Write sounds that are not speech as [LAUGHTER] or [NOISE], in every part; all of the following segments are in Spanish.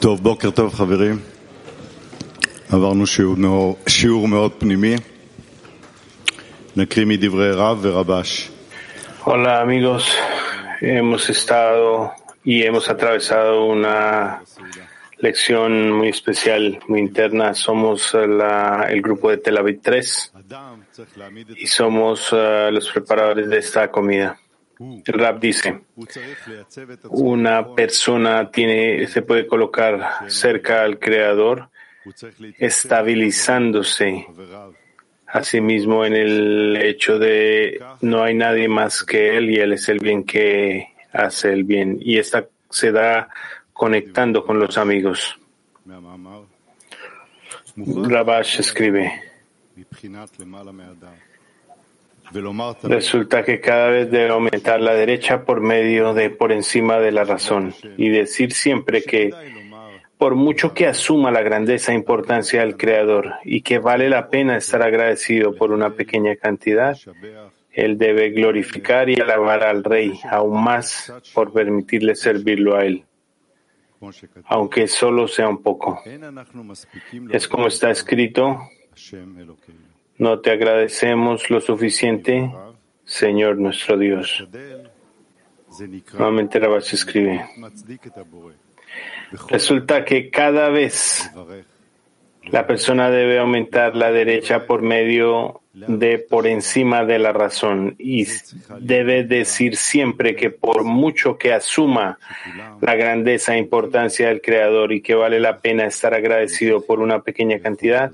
טוב, בוקר טוב חברים. עברנו שיעור, מאו- שיעור מאוד פנימי. נקריא מדברי רב ורבש. Hola amigos, hemos estado y hemos atravesado una lección muy especial, muy interna. Somos eh, la- el grupo de Tel Aviv 3 אדם צריך להעמיד את y somos eh, los preparadores de esta comida. Rab dice, una persona tiene, se puede colocar cerca al Creador, estabilizándose a sí mismo en el hecho de no hay nadie más que Él y Él es el bien que hace el bien. Y esta se da conectando con los amigos. Rabash escribe. Resulta que cada vez debe aumentar la derecha por medio de por encima de la razón y decir siempre que por mucho que asuma la grandeza e importancia del Creador y que vale la pena estar agradecido por una pequeña cantidad, él debe glorificar y alabar al Rey aún más por permitirle servirlo a él, aunque solo sea un poco. Es como está escrito, no te agradecemos lo suficiente, Señor nuestro Dios. Nuevamente Rabash escribe. Resulta que cada vez la persona debe aumentar la derecha por medio de por encima de la razón y debe decir siempre que por mucho que asuma la grandeza e importancia del Creador y que vale la pena estar agradecido por una pequeña cantidad,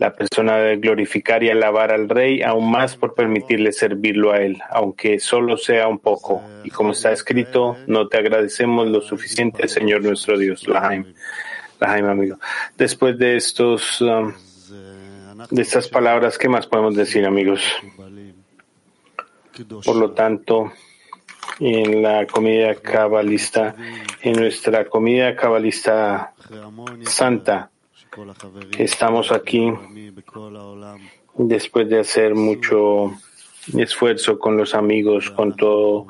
la persona debe glorificar y alabar al Rey aún más por permitirle servirlo a Él, aunque solo sea un poco. Y como está escrito, no te agradecemos lo suficiente, Señor nuestro Dios. Lahaim, Lahaim, amigo. Después de estos, um, de estas palabras, ¿qué más podemos decir, amigos? Por lo tanto, en la comida cabalista, en nuestra comida cabalista santa, estamos aquí después de hacer mucho esfuerzo con los amigos, con todo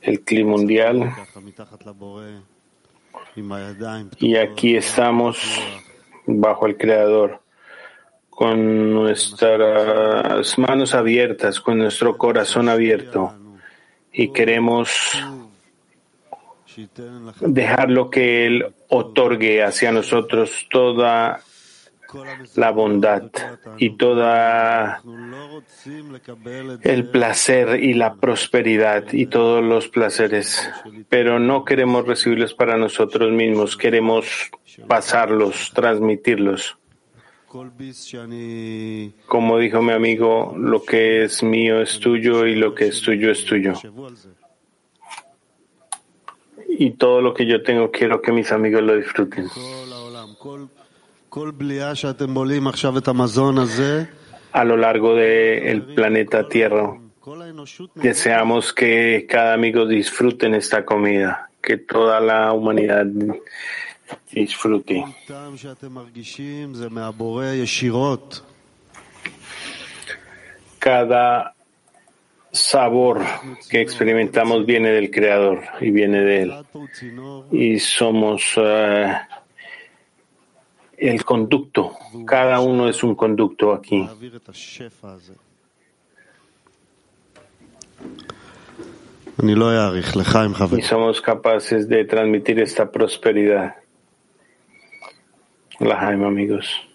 el clima mundial. Y aquí estamos bajo el Creador, con nuestras manos abiertas, con nuestro corazón abierto. Y queremos dejar lo que Él otorgue hacia nosotros toda la bondad y toda el placer y la prosperidad y todos los placeres, pero no queremos recibirlos para nosotros mismos, queremos pasarlos, transmitirlos. Como dijo mi amigo, lo que es mío es tuyo y lo que es tuyo es tuyo. Y todo lo que yo tengo quiero que mis amigos lo disfruten. A lo largo del planeta Tierra, deseamos que cada amigo disfruten esta comida, que toda la humanidad disfrute. Cada sabor que experimentamos viene del Creador y viene de Él. Y somos eh, el conducto. Cada uno es un conducto aquí. Y somos capaces de transmitir esta prosperidad. La Jaime, amigos.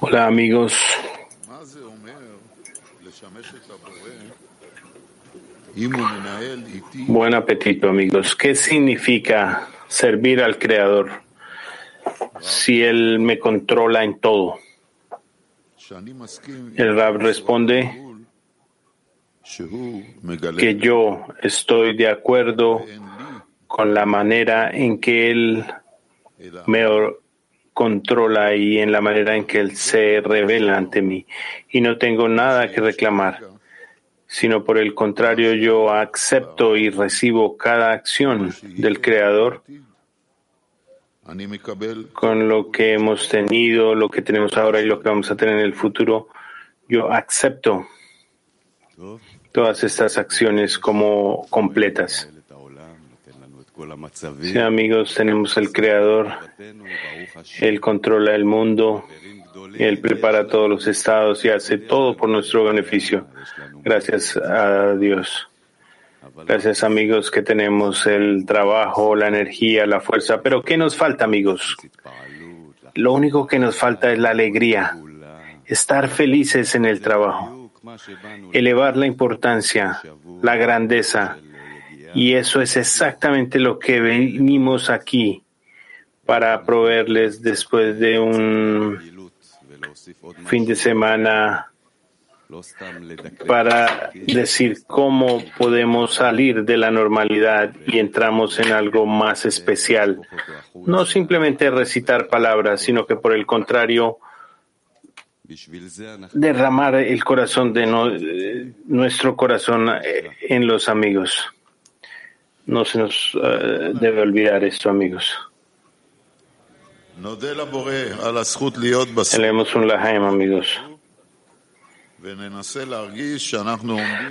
Hola amigos. Buen apetito amigos. ¿Qué significa servir al Creador si Él me controla en todo? El Rab responde que yo estoy de acuerdo con la manera en que él me controla y en la manera en que él se revela ante mí. Y no tengo nada que reclamar, sino por el contrario, yo acepto y recibo cada acción del Creador con lo que hemos tenido, lo que tenemos ahora y lo que vamos a tener en el futuro. Yo acepto todas estas acciones como completas. Sí, amigos, tenemos el Creador, Él controla el mundo, Él prepara todos los estados y hace todo por nuestro beneficio. Gracias a Dios. Gracias amigos que tenemos el trabajo, la energía, la fuerza. Pero ¿qué nos falta amigos? Lo único que nos falta es la alegría, estar felices en el trabajo, elevar la importancia, la grandeza. Y eso es exactamente lo que venimos aquí para proveerles después de un fin de semana para decir cómo podemos salir de la normalidad y entramos en algo más especial. No simplemente recitar palabras, sino que por el contrario, derramar el corazón de eh, nuestro corazón eh, en los amigos. No se nos eh, debe olvidar esto, amigos. Leemos un lahaim, amigos.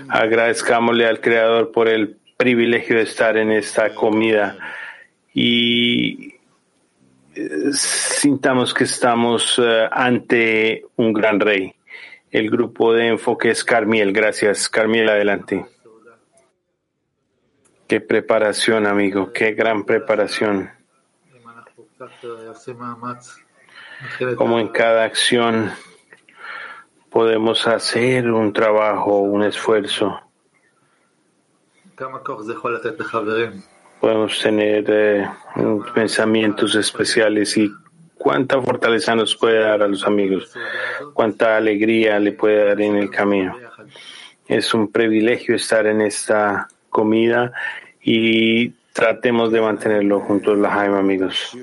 Agradezcámosle al Creador por el privilegio de estar en esta comida y eh, sintamos que estamos eh, ante un gran rey. El grupo de enfoque es Carmiel. Gracias. Carmiel, adelante. Qué preparación, amigo, qué gran preparación. Como en cada acción podemos hacer un trabajo, un esfuerzo. Podemos tener eh, pensamientos especiales y cuánta fortaleza nos puede dar a los amigos, cuánta alegría le puede dar en el camino. Es un privilegio estar en esta comida y tratemos de mantenerlo juntos, la Jaime, amigos.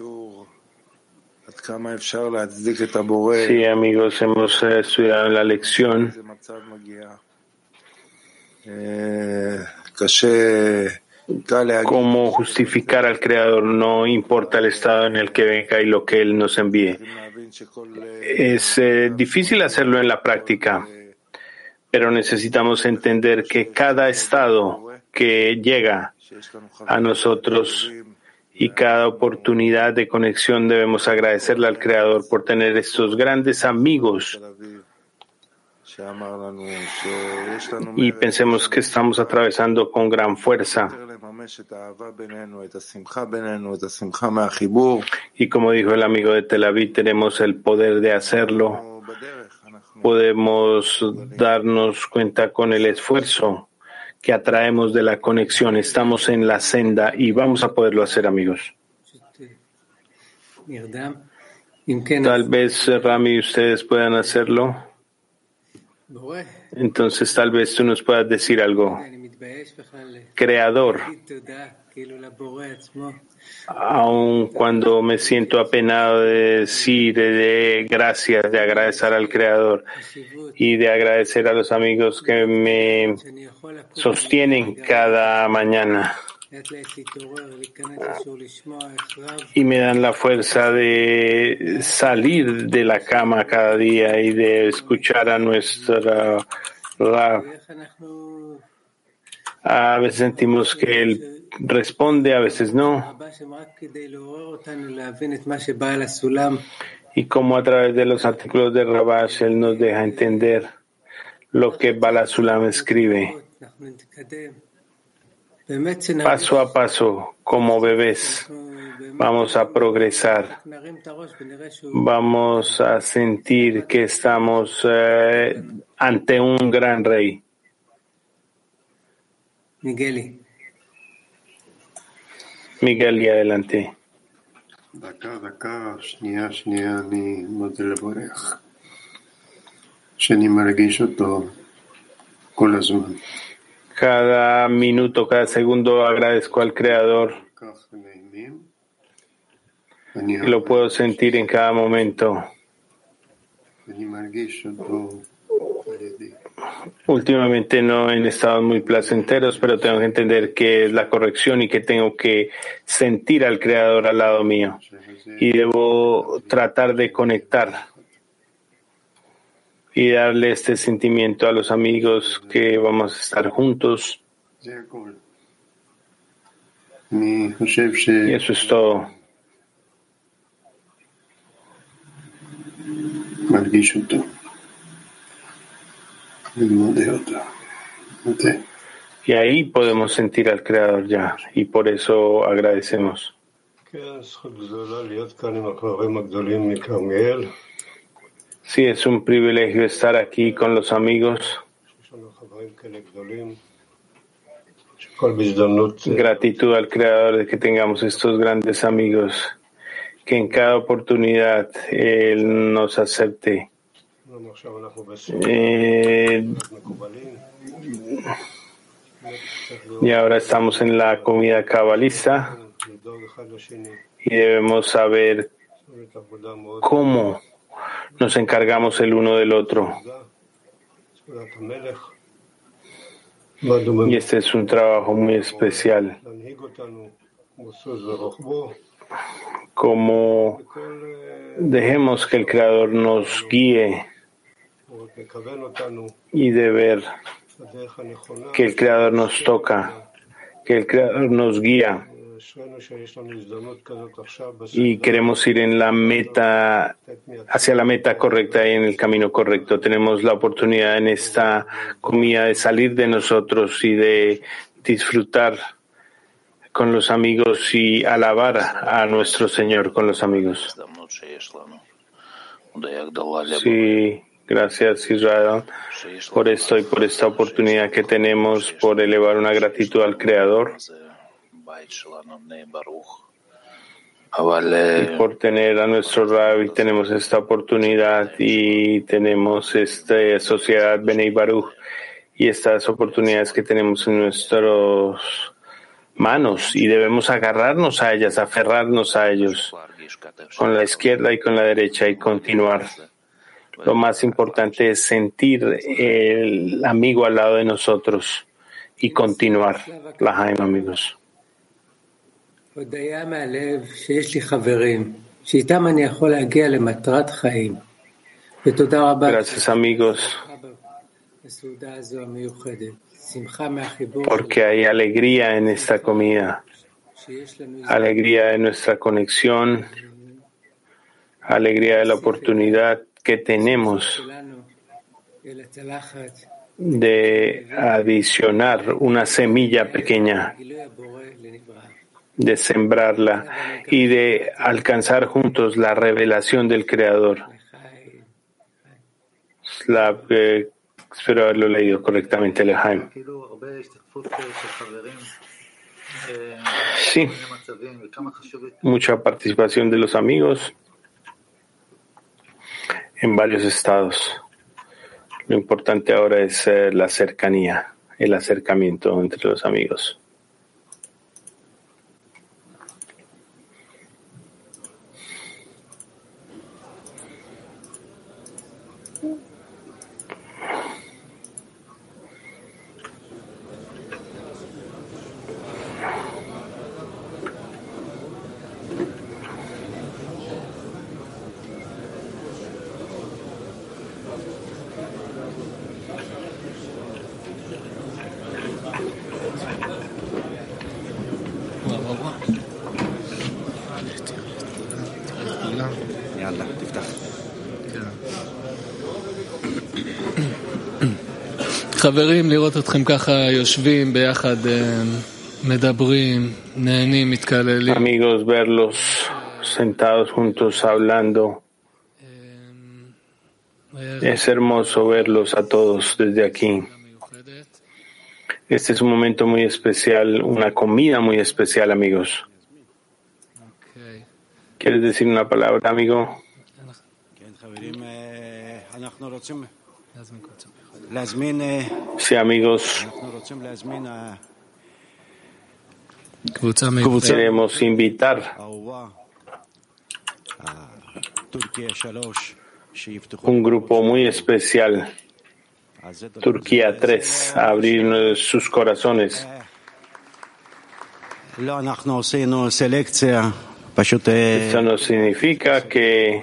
Sí, amigos, hemos eh, estudiado la lección. Cómo justificar al Creador, no importa el estado en el que venga y lo que Él nos envíe. Es eh, difícil hacerlo en la práctica, pero necesitamos entender que cada estado que llega a nosotros y cada oportunidad de conexión debemos agradecerle al Creador por tener estos grandes amigos. Y pensemos que estamos atravesando con gran fuerza. Y como dijo el amigo de Tel Aviv, tenemos el poder de hacerlo. Podemos darnos cuenta con el esfuerzo que atraemos de la conexión. Estamos en la senda y vamos a poderlo hacer, amigos. Tal vez, Rami, ustedes puedan hacerlo. Entonces, tal vez tú nos puedas decir algo. Creador aun cuando me siento apenado de decir de gracias, de agradecer al Creador y de agradecer a los amigos que me sostienen cada mañana. Y me dan la fuerza de salir de la cama cada día y de escuchar a nuestra... La, a veces sentimos que el responde, a veces no. Y como a través de los artículos de Rabash, él nos deja entender lo que Balasulam escribe. Paso a paso, como bebés, vamos a progresar. Vamos a sentir que estamos eh, ante un gran rey. Miguel. Miguel, y adelante. Cada minuto, cada segundo agradezco al Creador. Lo puedo sentir en cada momento últimamente no en estados muy placenteros, pero tengo que entender qué es la corrección y que tengo que sentir al Creador al lado mío. Y debo tratar de conectar y darle este sentimiento a los amigos que vamos a estar juntos. Y eso es todo. Y ahí podemos sentir al Creador ya, y por eso agradecemos. Sí, es un privilegio estar aquí con los amigos. Gratitud al Creador de que tengamos estos grandes amigos, que en cada oportunidad Él nos acepte. Eh, y ahora estamos en la comida cabalista y debemos saber cómo nos encargamos el uno del otro. Y este es un trabajo muy especial. Como dejemos que el Creador nos guíe y de ver que el Creador nos toca, que el Creador nos guía. Y queremos ir en la meta, hacia la meta correcta y en el camino correcto. Tenemos la oportunidad en esta comida de salir de nosotros y de disfrutar con los amigos y alabar a nuestro Señor con los amigos. Sí Gracias Israel por esto y por esta oportunidad que tenemos por elevar una gratitud al Creador y por tener a nuestro Rabbi tenemos esta oportunidad y tenemos esta sociedad Benei Baruch y estas oportunidades que tenemos en nuestras manos y debemos agarrarnos a ellas, aferrarnos a ellos con la izquierda y con la derecha y continuar. Lo más importante es sentir el amigo al lado de nosotros y continuar. La Haim, amigos. Gracias amigos, porque hay alegría en esta comida, alegría de nuestra conexión, alegría de la oportunidad que tenemos de adicionar una semilla pequeña, de sembrarla y de alcanzar juntos la revelación del Creador. Eh, espero haberlo leído correctamente, Lehaim. Sí, mucha participación de los amigos en varios estados. Lo importante ahora es eh, la cercanía, el acercamiento entre los amigos. יאללה, [COUGHS] תפתח. חברים, לראות אתכם ככה יושבים ביחד, אה, מדברים, נהנים, מתקללים. Amigos, verlos sentados juntos hablando. Es hermoso verlos a todos desde aquí. מיוחדת. Este es un momento muy especial, una comida muy especial, amigos. ¿Quieres decir una palabra, amigo? Sí, amigos. Queremos invitar un grupo muy especial, Turquía 3, a abrir sus corazones. Eso no significa que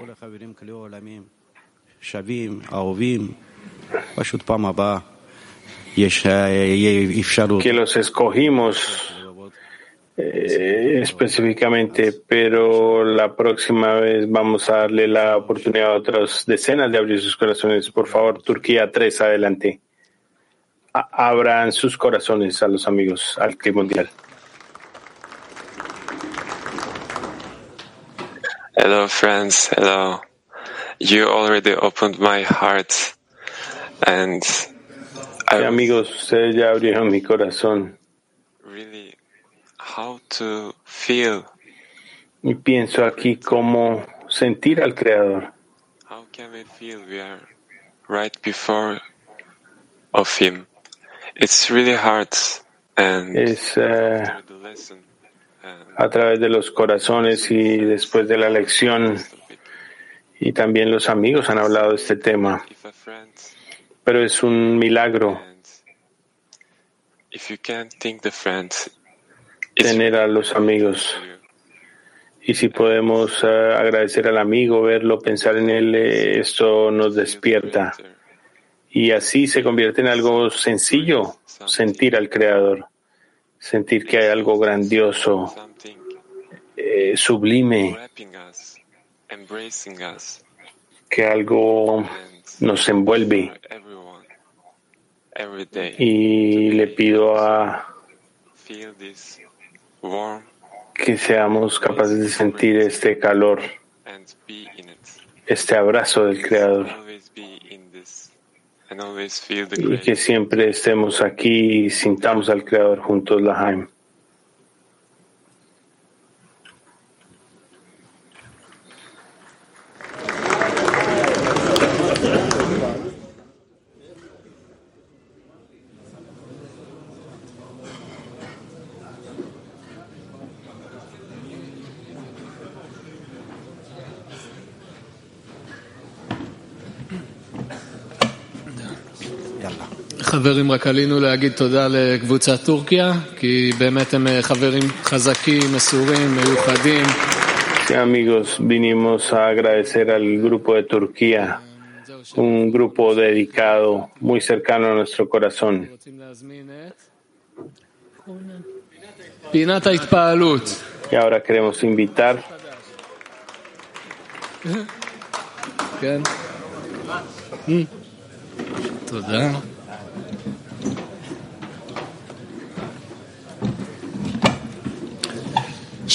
que los escogimos eh, específicamente, pero la próxima vez vamos a darle la oportunidad a otras decenas de abrir sus corazones. Por favor, Turquía 3, adelante. Abran sus corazones a los amigos al clima mundial. Hello, friends. Hello. You already opened my heart, and I amigos, ustedes ya abrieron mi corazón really how to feel. y pienso aquí cómo sentir al Creador. How can we feel we are right before of Him? It's really hard, and Es eh, through the lesson, a través de los corazones y después de la lección y también los amigos han hablado de este tema. pero es un milagro tener a los amigos. Y si podemos eh, agradecer al amigo, verlo, pensar en él, eh, esto nos despierta. Y así se convierte en algo sencillo, sentir al Creador, sentir que hay algo grandioso, eh, sublime, que algo nos envuelve. Y le pido a que seamos capaces de sentir este calor, este abrazo del Creador. Y que siempre estemos aquí y sintamos al Creador juntos, Lahaim. חברים, רק עלינו להגיד תודה לקבוצת טורקיה, כי באמת הם אה, חברים חזקים, מסורים, מיוחדים. Sí, amigos, vinimos a agradecer al grupo de Turquía un grupo dedicado muy cercano a nuestro corazón. רוצים להזמין את פינת ההתפעלות. Y ahora queremos invitar כן?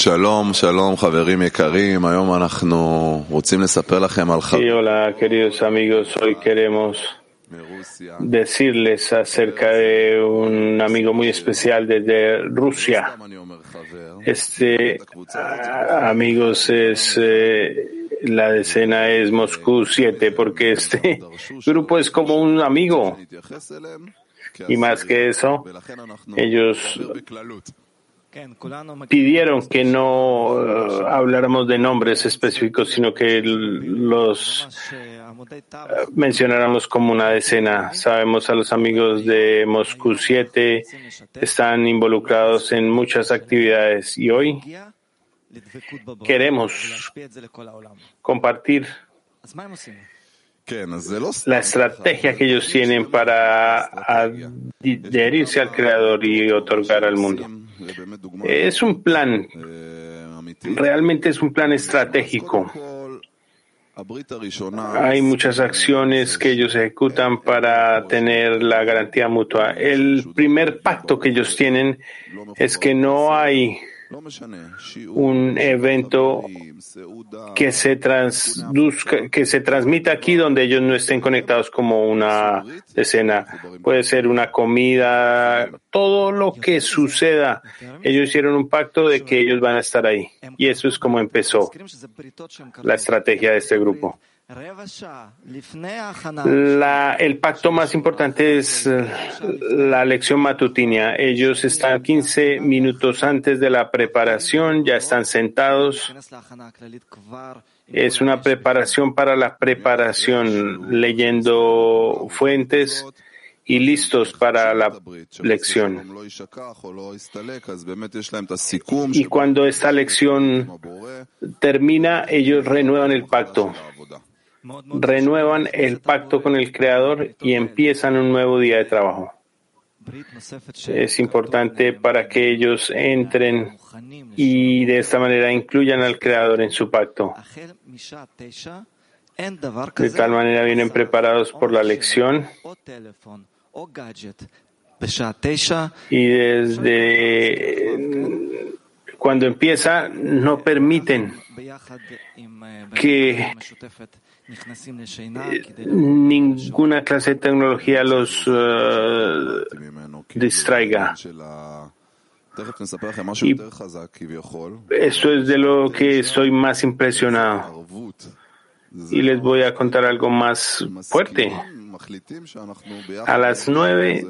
Mm. תודה. שלום, שלום חברים יקרים, היום אנחנו רוצים לספר לכם על חבר Y hola, queridos amigos, hoy queremos מרוסיה, decirles acerca de un amigo muy especial desde Rusia. סתם אני אומר חבר, Este, ah, amigos, es eh, la decena es Moscú 7, porque este [LAUGHS] [LAUGHS] grupo es como un amigo. נתייחס אליהם Y más que eso, ולכן אנחנו ellos נדבר בכללות. pidieron que no eh, habláramos de nombres específicos, sino que los eh, mencionáramos como una decena. Sabemos a los amigos de Moscú 7 están involucrados en muchas actividades y hoy queremos compartir la estrategia que ellos tienen para adherirse al Creador y otorgar al mundo. Es un plan, realmente es un plan estratégico. Hay muchas acciones que ellos ejecutan para tener la garantía mutua. El primer pacto que ellos tienen es que no hay un evento que se, transduzca, que se transmita aquí donde ellos no estén conectados como una escena. Puede ser una comida, todo lo que suceda. Ellos hicieron un pacto de que ellos van a estar ahí. Y eso es como empezó la estrategia de este grupo. El pacto más importante es eh, la lección matutina. Ellos están 15 minutos antes de la preparación, ya están sentados. Es una preparación para la preparación, leyendo fuentes y listos para la lección. Y cuando esta lección termina, ellos renuevan el pacto renuevan el pacto con el Creador y empiezan un nuevo día de trabajo. Es importante para que ellos entren y de esta manera incluyan al Creador en su pacto. De tal manera vienen preparados por la lección y desde cuando empieza no permiten que ninguna clase de tecnología los distraiga. Y esto es de lo que estoy más impresionado. Y les voy a contar algo más fuerte. A las 9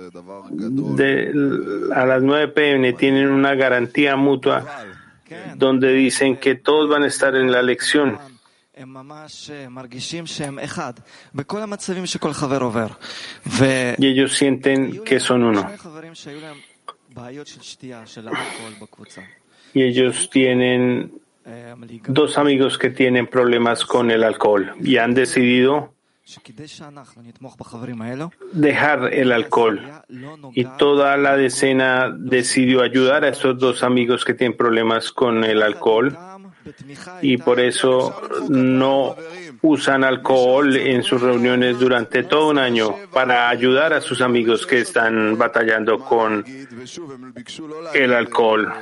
de, a las 9 pm tienen una garantía mutua donde dicen que todos van a estar en la lección y ellos sienten que son uno. Y ellos tienen dos amigos que tienen problemas con el alcohol y han decidido dejar el alcohol. Y toda la decena decidió ayudar a estos dos amigos que tienen problemas con el alcohol y por eso no usan alcohol en sus reuniones durante todo un año para ayudar a sus amigos que están batallando con el alcohol.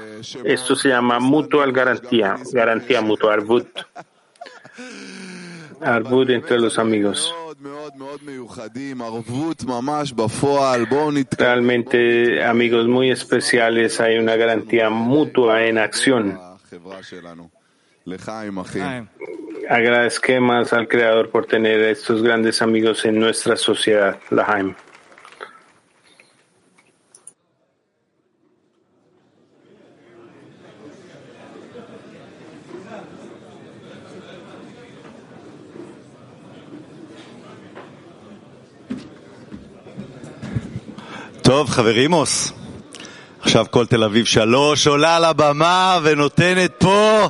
Esto se llama mutual garantía, garantía mutua, arbut. Arbut entre los amigos. Realmente amigos muy especiales, hay una garantía mutua en acción. החברה שלנו. לחיים, אחים. חיים. Agradezcamos al Creador por tener estos grandes amigos en nuestra sociedad, Lahaim. טוב, חברימוס, עכשיו כל תל אביב שלוש עולה לבמה ונותנת פה...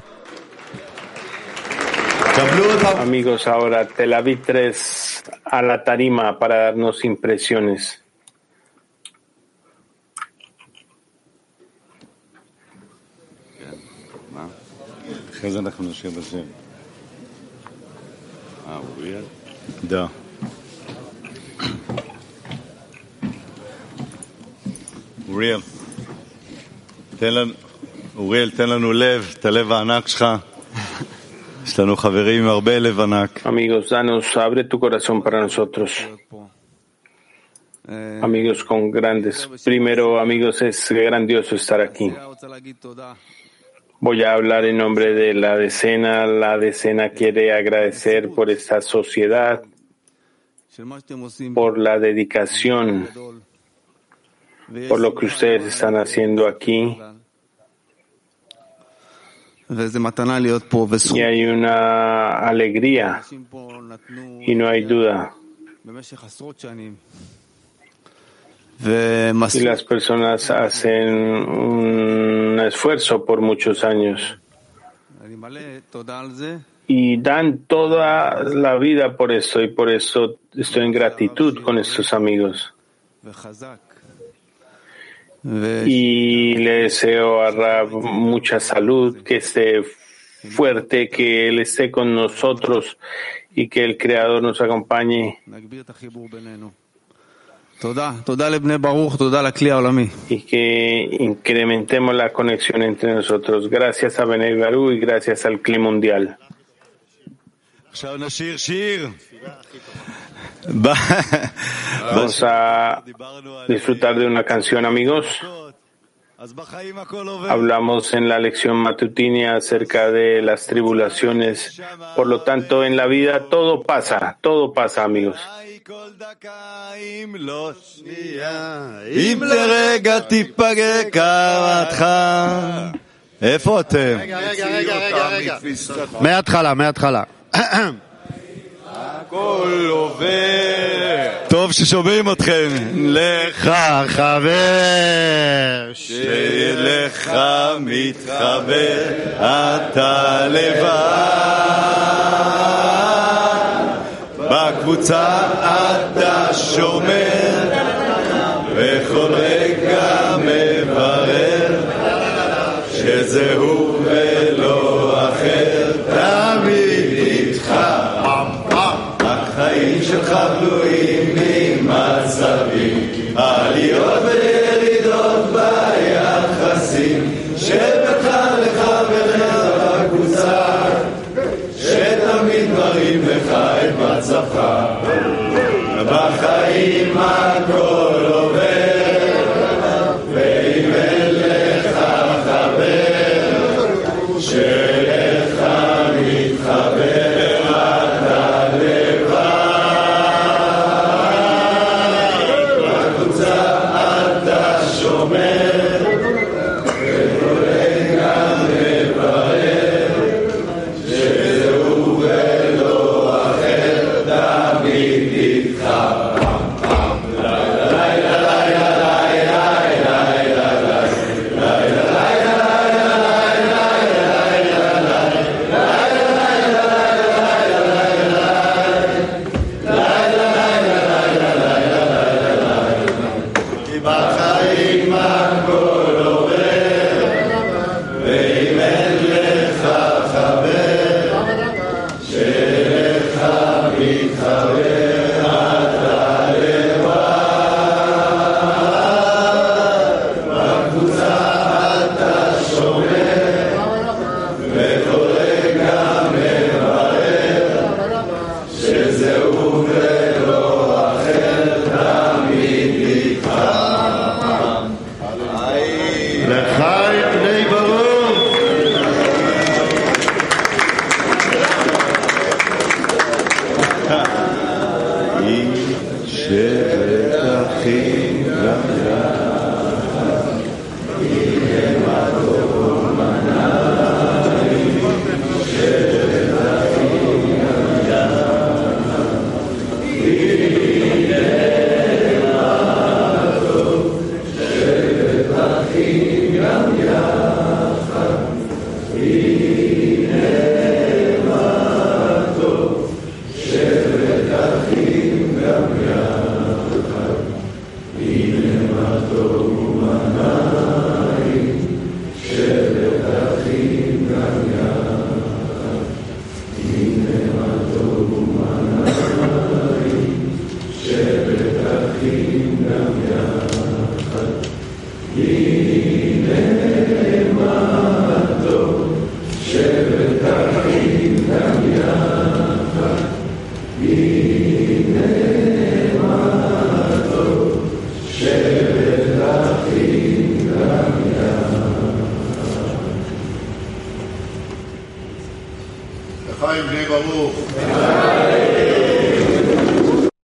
קבלו אותם. Amigos, ahora Tel Aviv 3 a la tarima para darnos impresiones. אחרי זה אנחנו נשאיר בשם. אה, אוריאל? Да. אוריאל, תן לנו, אוריאל, תן לנו לב, את הלב הענק שלך. Amigos, danos, abre tu corazón para nosotros. Amigos con grandes. Primero, amigos, es grandioso estar aquí. Voy a hablar en nombre de la decena. La decena quiere agradecer por esta sociedad, por la dedicación, por lo que ustedes están haciendo aquí. Y hay una alegría y no hay duda. Y las personas hacen un esfuerzo por muchos años y dan toda la vida por eso y por eso estoy en gratitud con estos amigos. Y le deseo a Rab mucha salud, que esté fuerte, que Él esté con nosotros y que el Creador nos acompañe. Y que incrementemos la conexión entre nosotros. Gracias a Benei Barú y gracias al clima mundial. Vamos a disfrutar de una canción, amigos. Hablamos en la lección matutina acerca de las tribulaciones. Por lo tanto, en la vida todo pasa, todo pasa, amigos. אם לרגע תיפגע קרתך, איפה אתם? רגע, רגע, רגע, רגע. מההתחלה, מההתחלה. הכל עובר. טוב ששומעים אתכם. לך חבר, שלך מתחבר, אתה לבד. בקבוצה אתה שומר, וכל רגע מברר, שזהו ולא שלך בלויים ממצבים, עליות וירידות ביחסים, שבך לחברך בקבוצה, שתמיד מראים לך את מצבך. בחיים הכל